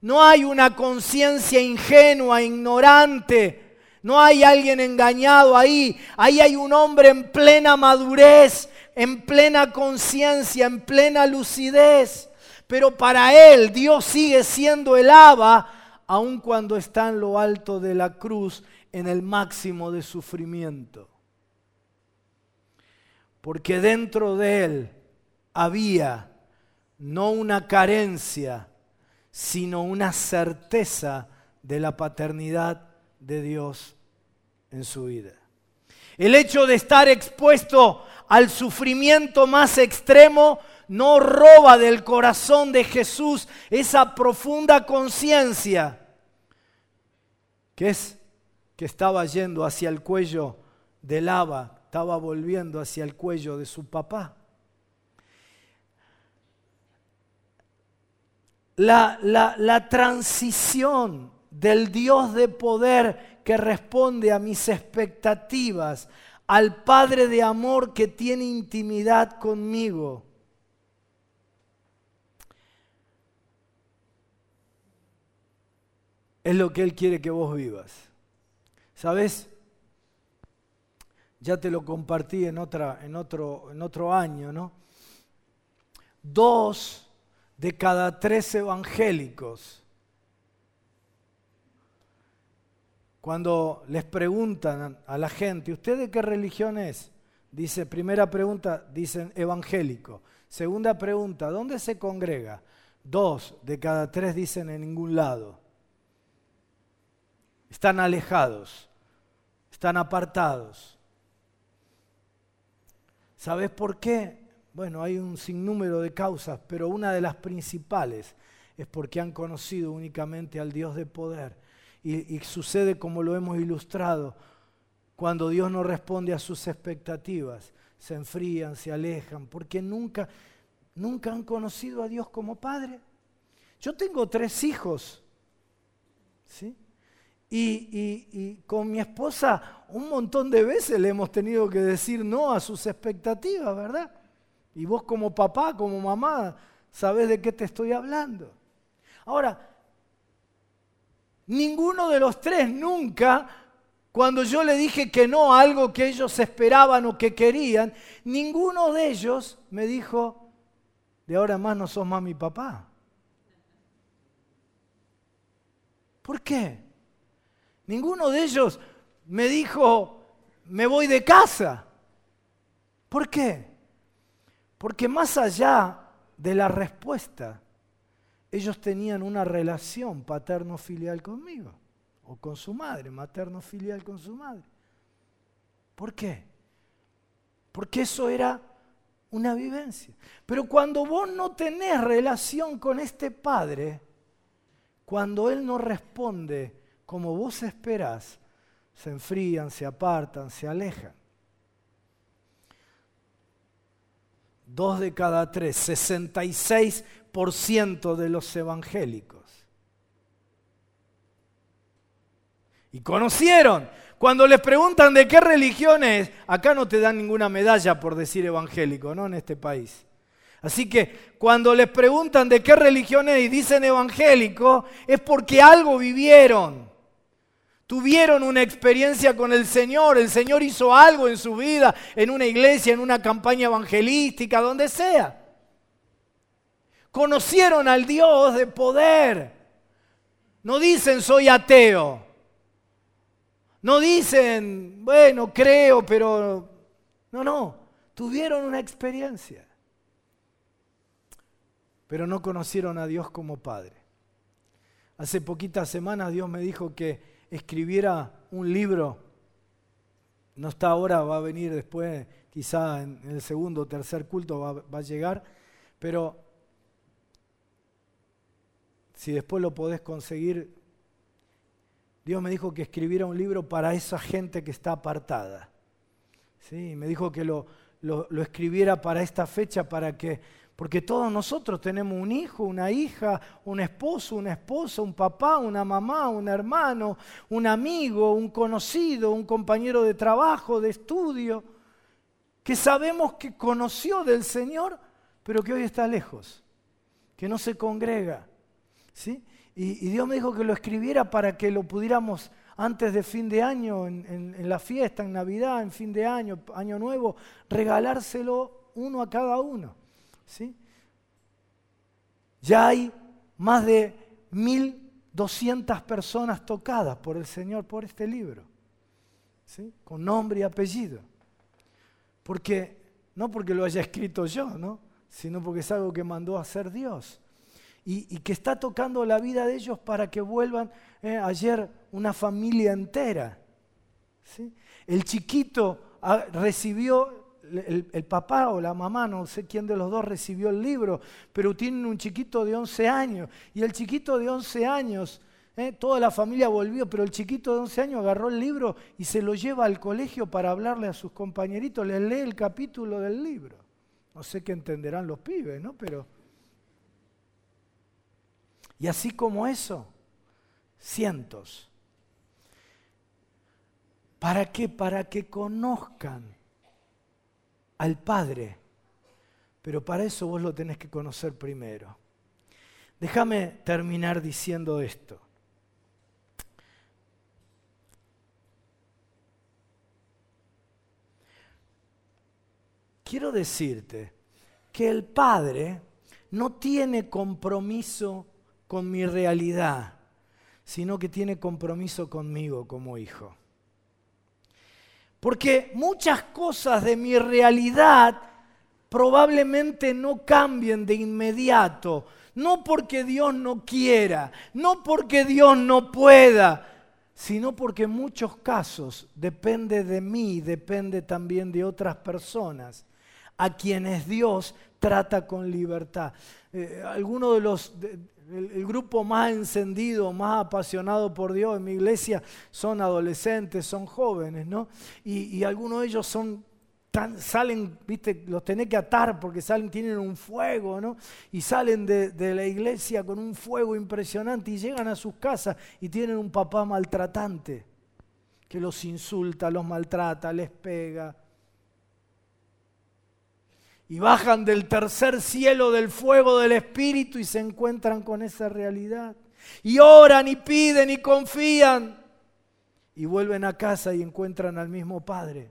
No hay una conciencia ingenua, ignorante. No hay alguien engañado ahí. Ahí hay un hombre en plena madurez, en plena conciencia, en plena lucidez. Pero para él Dios sigue siendo el Aba, aun cuando está en lo alto de la cruz, en el máximo de sufrimiento. Porque dentro de él había no una carencia, sino una certeza de la paternidad de Dios en su vida. El hecho de estar expuesto al sufrimiento más extremo no roba del corazón de Jesús esa profunda conciencia que es que estaba yendo hacia el cuello del lava, estaba volviendo hacia el cuello de su papá. La, transición del Dios de poder que responde a mis expectativas, al Padre de amor que tiene intimidad conmigo. Es lo que Él quiere que vos vivas. ¿Sabes? Ya te lo compartí en, otra, en, otro, en otro año, ¿no? Dos de cada tres evangélicos, cuando les preguntan a la gente, ¿usted de qué religión es? Dice, primera pregunta, dicen evangélico. Segunda pregunta, ¿dónde se congrega? Dos de cada tres dicen en ningún lado. Están alejados, están apartados. ¿Sabes por qué? Bueno, hay un sinnúmero de causas, pero una de las principales es porque han conocido únicamente al Dios de poder. Y, sucede como lo hemos ilustrado, cuando Dios no responde a sus expectativas, se enfrían, se alejan, porque nunca, nunca han conocido a Dios como Padre. Yo tengo tres hijos, ¿sí? Y, y, con mi esposa un montón de veces le hemos tenido que decir no a sus expectativas, ¿verdad? Y vos como papá, como mamá, sabés de qué te estoy hablando. Ahora, ninguno de los tres nunca, cuando yo le dije que no a algo que ellos esperaban o que querían, ninguno de ellos me dijo, de ahora más no sos más mi papá. ¿Por qué? Ninguno de ellos me dijo, me voy de casa. ¿Por qué? Porque más allá de la respuesta, ellos tenían una relación paterno-filial conmigo, o con su madre, materno-filial con su madre. ¿Por qué? Porque eso era una vivencia. Pero cuando vos no tenés relación con este padre, cuando él no responde como vos esperás, se enfrían, se apartan, se alejan. Dos de cada tres, 66% de los evangélicos. Y conocieron. Cuando les preguntan de qué religión es, acá no te dan ninguna medalla por decir evangélico, ¿no? En este país. Así que cuando les preguntan de qué religión es y dicen evangélico, es porque algo vivieron. Tuvieron una experiencia con el Señor, el Señor hizo algo en su vida, en una iglesia, en una campaña evangelística, donde sea. Conocieron al Dios de poder. No dicen soy ateo. No dicen, bueno, creo, pero... No, no, tuvieron una experiencia. Pero no conocieron a Dios como Padre. Hace poquitas semanas Dios me dijo que escribiera un libro, no está ahora, va a venir después, quizá en el segundo o tercer culto va, va a llegar, pero si después lo podés conseguir, Dios me dijo que escribiera un libro para esa gente que está apartada. ¿Sí? Me dijo que lo, lo, lo escribiera para esta fecha, para que porque todos nosotros tenemos un hijo, una hija, un esposo, una esposa, un papá, una mamá, un hermano, un amigo, un conocido, un compañero de trabajo, de estudio, que sabemos que conoció del Señor, pero que hoy está lejos, que no se congrega. ¿sí? Y, Dios me dijo que lo escribiera para que lo pudiéramos antes de fin de año, en, en la fiesta, en Navidad, en fin de año, año nuevo, regalárselo uno a cada uno. ¿Sí? Ya hay más de 1.200 personas tocadas por el Señor por este libro, ¿sí? con nombre y apellido. Porque, no porque lo haya escrito yo, ¿no? sino porque es algo que mandó a hacer Dios. Y, que está tocando la vida de ellos para que vuelvan. ¿eh? ayer una familia entera. ¿sí? El chiquito ah, recibió el, papá o la mamá, no sé quién de los dos recibió el libro, pero tienen un chiquito de 11 años. Y el chiquito de 11 años, eh, toda la familia volvió, pero el chiquito de 11 años agarró el libro y se lo lleva al colegio para hablarle a sus compañeritos, les lee el capítulo del libro. No sé qué entenderán los pibes, ¿no? Pero... Y así como eso, cientos. ¿Para qué? Para que conozcan al Padre. Pero para eso vos lo tenés que conocer primero. Déjame terminar diciendo esto. Quiero decirte que el Padre no tiene compromiso con mi realidad, sino que tiene compromiso conmigo como hijo. Porque muchas cosas de mi realidad probablemente no cambien de inmediato. No porque Dios no quiera, no porque Dios no pueda, sino porque en muchos casos depende de mí, depende también de otras personas a quienes Dios trata con libertad. Eh, algunos de los, el, grupo más encendido, más apasionado por Dios en mi iglesia son adolescentes, son jóvenes, ¿no? Y, algunos de ellos son salen, viste, los tenés que atar porque salen, tienen un fuego, ¿no? Y salen de, la iglesia con un fuego impresionante y llegan a sus casas y tienen un papá maltratante que los insulta, los maltrata, les pega y bajan del tercer cielo del fuego del Espíritu y se encuentran con esa realidad. Y oran y piden y confían. Y vuelven a casa y encuentran al mismo Padre.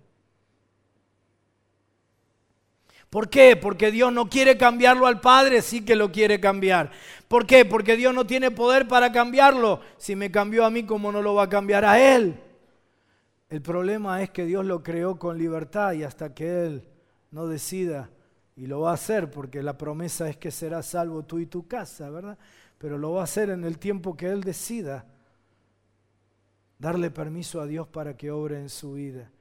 ¿Por qué? Porque Dios no quiere cambiarlo al Padre, sí que lo quiere cambiar. ¿Por qué? Porque Dios no tiene poder para cambiarlo. Si me cambió a mí, ¿cómo no lo va a cambiar a Él? El problema es que Dios lo creó con libertad y hasta que Él no decida, y lo va a hacer porque la promesa es que será salvo tú y tu casa, ¿verdad? Pero lo va a hacer en el tiempo que Él decida darle permiso a Dios para que obre en su vida.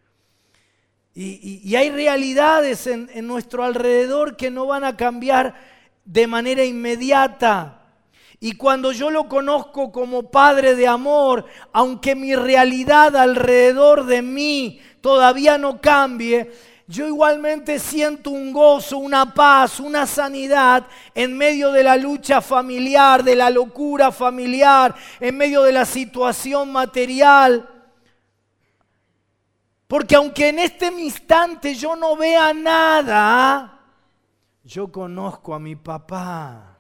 Y, hay realidades en, en nuestro alrededor que no van a cambiar de manera inmediata. Y cuando yo lo conozco como Padre de amor, aunque mi realidad alrededor de mí todavía no cambie, yo igualmente siento un gozo, una paz, una sanidad en medio de la lucha familiar, de la locura familiar, en medio de la situación material. Porque aunque en este instante yo no vea nada, yo conozco a mi papá.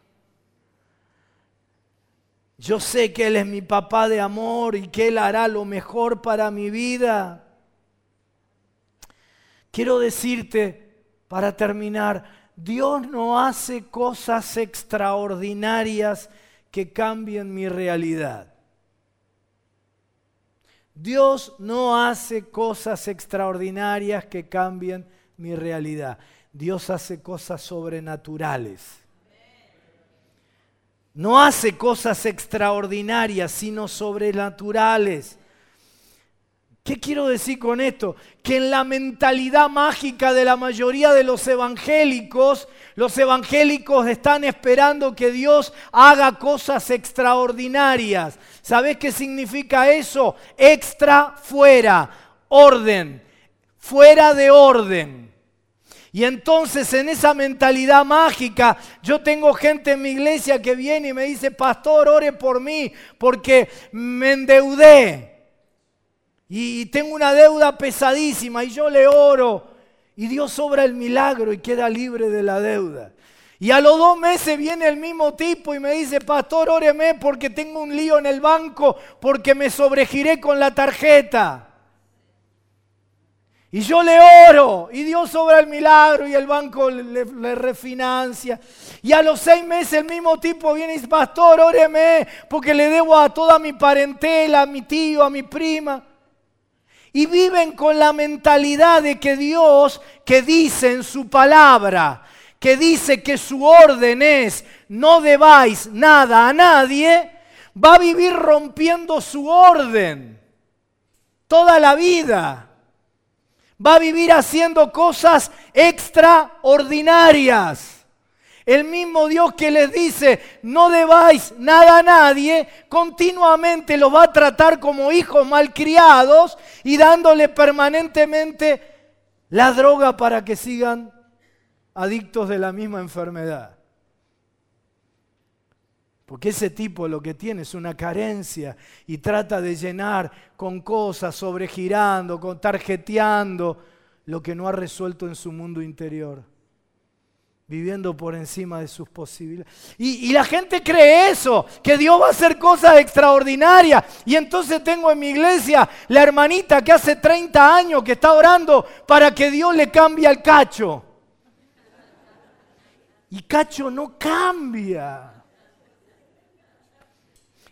Yo sé que Él es mi papá de amor y que Él hará lo mejor para mi vida. Quiero decirte, para terminar, Dios no hace cosas extraordinarias que cambien mi realidad. Dios no hace cosas extraordinarias que cambien mi realidad. Dios hace cosas sobrenaturales. No hace cosas extraordinarias, sino sobrenaturales. ¿Qué quiero decir con esto? Que en la mentalidad mágica de la mayoría de los evangélicos, los evangélicos están esperando que Dios haga cosas extraordinarias. ¿Sabes qué significa eso? Extra, fuera, orden, fuera de orden. Y entonces en esa mentalidad mágica, yo tengo gente en mi iglesia que viene y me dice, pastor, ore por mí porque me endeudé y tengo una deuda pesadísima y yo le oro y Dios obra el milagro y queda libre de la deuda. Y a los dos meses viene el mismo tipo y me dice, pastor, óreme porque tengo un lío en el banco porque me sobregiré con la tarjeta. Y yo le oro y Dios obra el milagro y el banco le, le, refinancia. Y a los seis meses el mismo tipo viene y dice, pastor, óreme porque le debo a toda mi parentela, a mi tío, a mi prima y viven con la mentalidad de que Dios, que dice en su palabra, que dice que su orden es no debáis nada a nadie, va a vivir rompiendo su orden toda la vida. Va a vivir haciendo cosas extraordinarias. El mismo Dios que les dice, no debáis nada a nadie, continuamente los va a tratar como hijos malcriados y dándole permanentemente la droga para que sigan adictos de la misma enfermedad. Porque ese tipo lo que tiene es una carencia y trata de llenar con cosas, sobregirando, con tarjeteando lo que no ha resuelto en su mundo interior viviendo por encima de sus posibilidades. Y, la gente cree eso, que Dios va a hacer cosas extraordinarias. Y entonces tengo en mi iglesia la hermanita que hace 30 años que está orando para que Dios le cambie al cacho. Y cacho no cambia.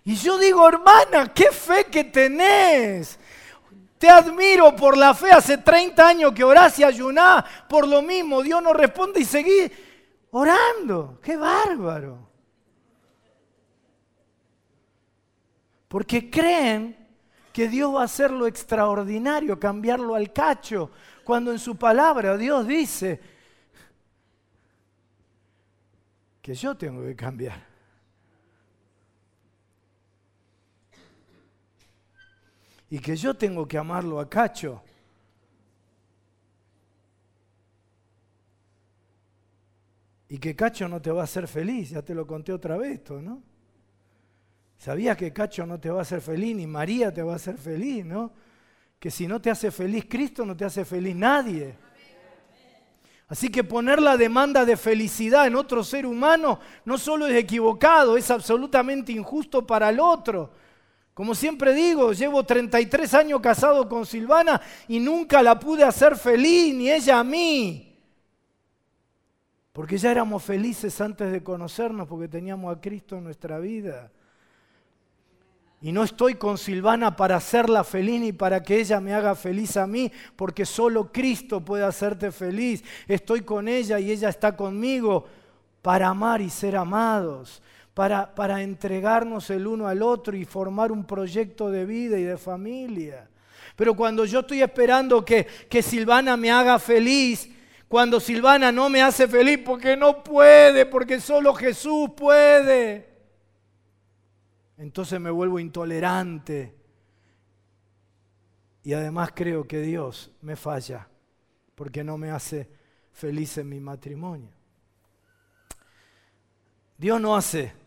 Y yo digo, hermana, qué fe que tenés. Te admiro por la fe. Hace 30 años que orás y ayunás por lo mismo. Dios no responde y seguís orando. ¡Qué bárbaro! Porque creen que Dios va a hacer lo extraordinario, cambiarlo al cacho, cuando en su palabra Dios dice que yo tengo que cambiar. Y que yo tengo que amarlo a cacho. Y que Cacho no te va a hacer feliz, ya te lo conté otra vez esto, ¿no? ¿Sabías que Cacho no te va a hacer feliz, ni María te va a hacer feliz, ¿no? Que si no te hace feliz Cristo, no te hace feliz nadie. Así que poner la demanda de felicidad en otro ser humano no solo es equivocado, es absolutamente injusto para el otro. Como siempre digo, llevo 33 años casado con Silvana y nunca la pude hacer feliz, ni ella a mí. Porque ya éramos felices antes de conocernos porque teníamos a Cristo en nuestra vida. Y no estoy con Silvana para hacerla feliz ni para que ella me haga feliz a mí, porque solo Cristo puede hacerte feliz. Estoy con ella y ella está conmigo para amar y ser amados, para, para entregarnos el uno al otro y formar un proyecto de vida y de familia. Pero cuando yo estoy esperando que, que Silvana me haga feliz, cuando Silvana no me hace feliz porque no puede, porque solo Jesús puede, entonces me vuelvo intolerante. Y además creo que Dios me falla porque no me hace feliz en mi matrimonio. Dios no hace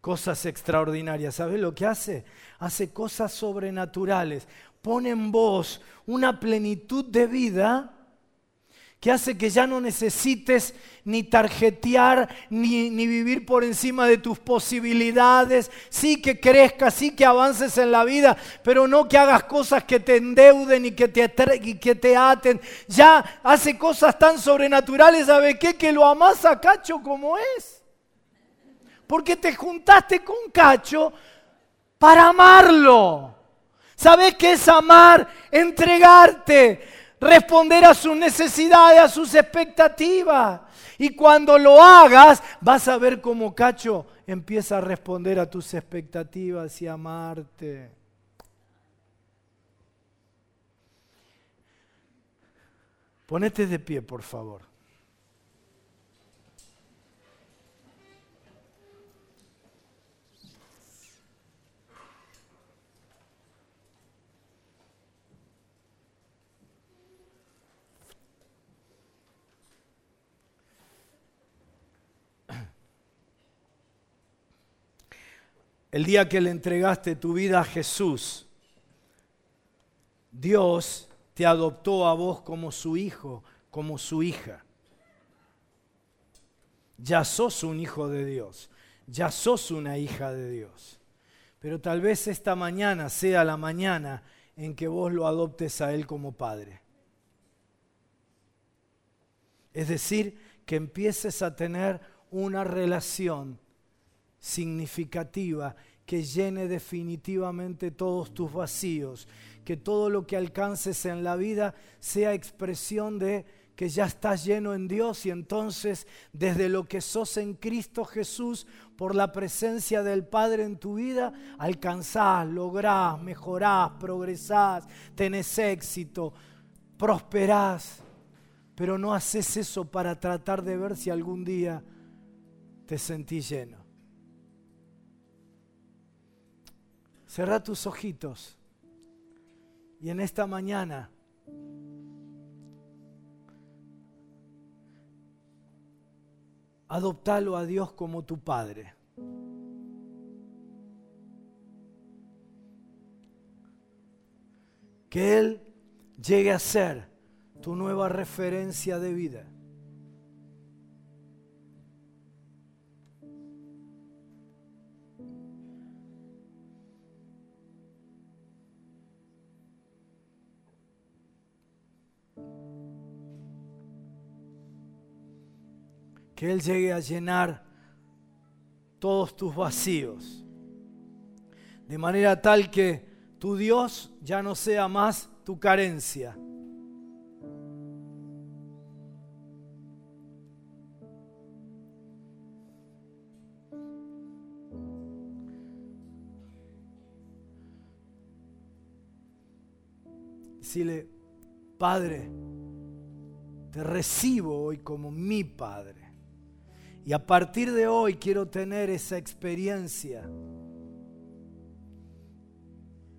cosas extraordinarias. ¿Sabes lo que hace? Hace cosas sobrenaturales. Pone en vos una plenitud de vida que hace que ya no necesites ni tarjetear, ni, ni, vivir por encima de tus posibilidades. Sí que crezcas, sí que avances en la vida, pero no que hagas cosas que te endeuden y que te, y que te aten. Ya hace cosas tan sobrenaturales, ¿sabe qué? Que lo amás a Cacho como es. Porque te juntaste con Cacho para amarlo. ¿Sabes qué es amar? Entregarte responder a sus necesidades, a sus expectativas. Y cuando lo hagas, vas a ver cómo Cacho empieza a responder a tus expectativas y amarte. Ponete de pie, por favor. El día que le entregaste tu vida a Jesús, Dios te adoptó a vos como su hijo, como su hija. Ya sos un hijo de Dios, ya sos una hija de Dios. Pero tal vez esta mañana sea la mañana en que vos lo adoptes a Él como Padre. Es decir, que empieces a tener una relación significativa que llene definitivamente todos tus vacíos, que todo lo que alcances en la vida sea expresión de que ya estás lleno en Dios y entonces desde lo que sos en Cristo Jesús, por la presencia del Padre en tu vida, alcanzás, lográs, mejorás, progresás, tenés éxito, prosperás, pero no haces eso para tratar de ver si algún día te sentís lleno. Cerra tus ojitos y en esta mañana adoptalo a Dios como tu Padre. Que Él llegue a ser tu nueva referencia de vida. Que Él llegue a llenar todos tus vacíos, de manera tal que tu Dios ya no sea más tu carencia. Decirle, Padre, te recibo hoy como mi Padre. Y a partir de hoy quiero tener esa experiencia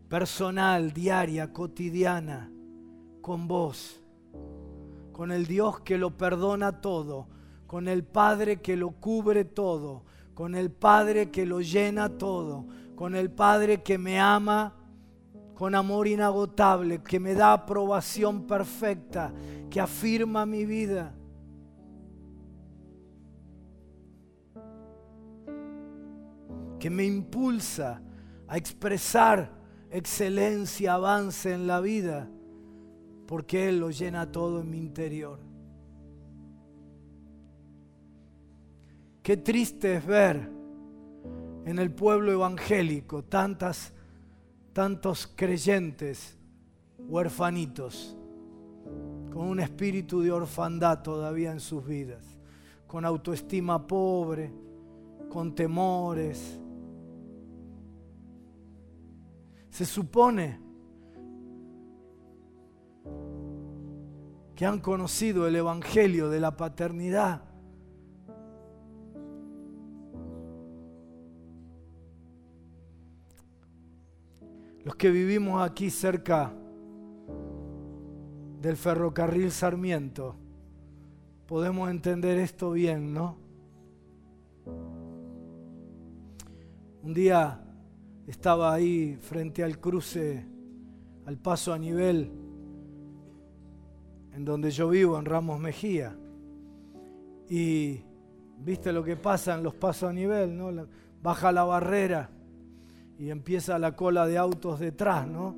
personal, diaria, cotidiana, con vos, con el Dios que lo perdona todo, con el Padre que lo cubre todo, con el Padre que lo llena todo, con el Padre que me ama con amor inagotable, que me da aprobación perfecta, que afirma mi vida. Que me impulsa a expresar excelencia, avance en la vida, porque Él lo llena todo en mi interior. Qué triste es ver en el pueblo evangélico tantas, tantos creyentes huerfanitos con un espíritu de orfandad todavía en sus vidas, con autoestima pobre, con temores. Se supone que han conocido el Evangelio de la paternidad. Los que vivimos aquí cerca del ferrocarril Sarmiento, podemos entender esto bien, ¿no? Un día estaba ahí frente al cruce, al paso a nivel en donde yo vivo, en Ramos Mejía. Y viste lo que pasa en los pasos a nivel, ¿no? Baja la barrera y empieza la cola de autos detrás, ¿no?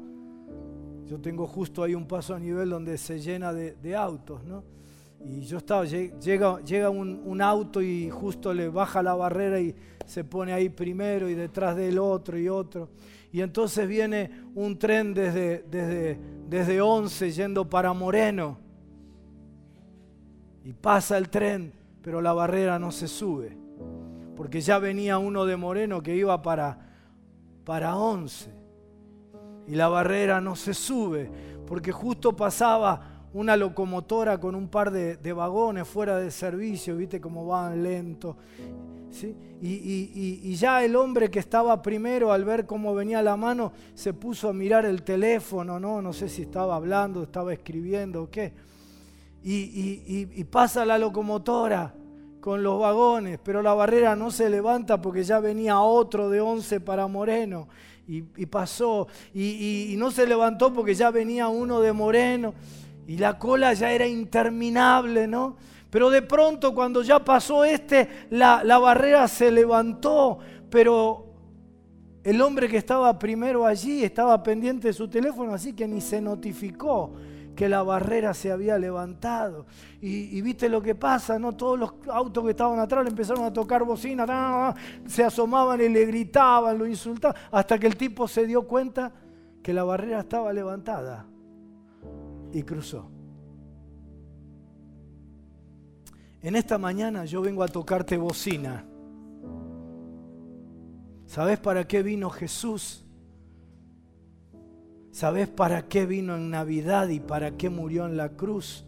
Yo tengo justo ahí un paso a nivel donde se llena de, autos, ¿no? Y yo estaba, llega, llega un, auto y justo le baja la barrera y se pone ahí primero y detrás del otro y otro. Y entonces viene un tren desde, desde, desde 11 yendo para Moreno. Y pasa el tren, pero la barrera no se sube, porque ya venía uno de Moreno que iba para, para 11 y la barrera no se sube, porque justo pasaba una locomotora con un par de, vagones fuera de servicio, viste cómo van lento. ¿sí? Y, y, ya el hombre que estaba primero al ver cómo venía la mano se puso a mirar el teléfono, no, no sé si estaba hablando, estaba escribiendo o qué y, pasa la locomotora con los vagones, pero la barrera no se levanta porque ya venía otro de 11 para Moreno y, pasó, y, no se levantó porque ya venía uno de Moreno y la cola ya era interminable, ¿no? Pero de pronto cuando ya pasó este, la, la barrera se levantó, pero el hombre que estaba primero allí estaba pendiente de su teléfono, así que ni se notificó que la barrera se había levantado. Y, viste lo que pasa, ¿no? Todos los autos que estaban atrás le empezaron a tocar bocina, se asomaban y le gritaban, lo insultaban, hasta que el tipo se dio cuenta que la barrera estaba levantada y cruzó. En esta mañana yo vengo a tocarte bocina. ¿Sabes para qué vino Jesús? ¿Sabes para qué vino en Navidad y para qué murió en la cruz?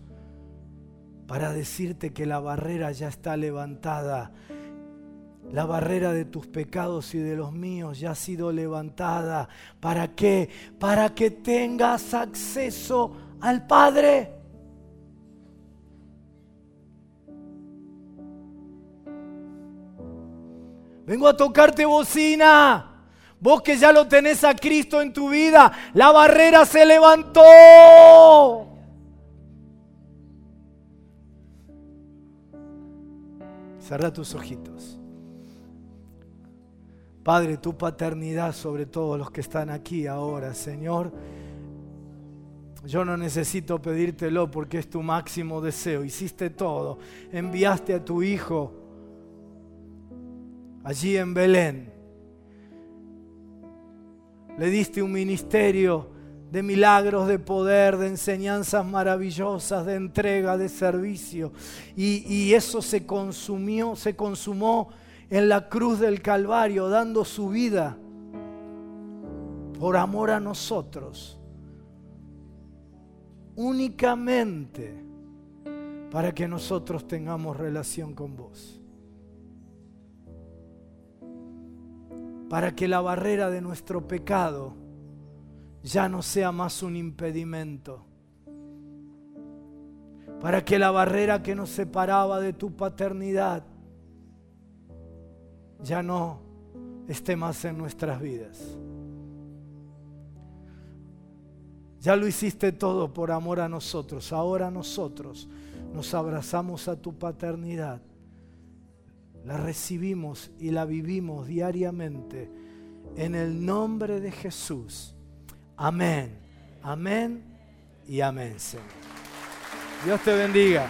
Para decirte que la barrera ya está levantada. La barrera de tus pecados y de los míos ya ha sido levantada. ¿Para qué? Para que tengas acceso al Padre. Vengo a tocarte bocina. Vos que ya lo tenés a Cristo en tu vida, la barrera se levantó. Cerra tus ojitos. Padre, tu paternidad sobre todos los que están aquí ahora, Señor. Yo no necesito pedírtelo porque es tu máximo deseo. Hiciste todo. Enviaste a tu Hijo allí en Belén le diste un ministerio de milagros, de poder, de enseñanzas maravillosas, de entrega, de servicio. Y, eso se consumió, se consumó en la cruz del Calvario, dando su vida por amor a nosotros. Únicamente para que nosotros tengamos relación con vos. para que la barrera de nuestro pecado ya no sea más un impedimento, para que la barrera que nos separaba de tu paternidad ya no esté más en nuestras vidas. Ya lo hiciste todo por amor a nosotros. Ahora nosotros nos abrazamos a tu paternidad la recibimos y la vivimos diariamente en el nombre de Jesús. Amén, amén y amén, Señor. Dios te bendiga.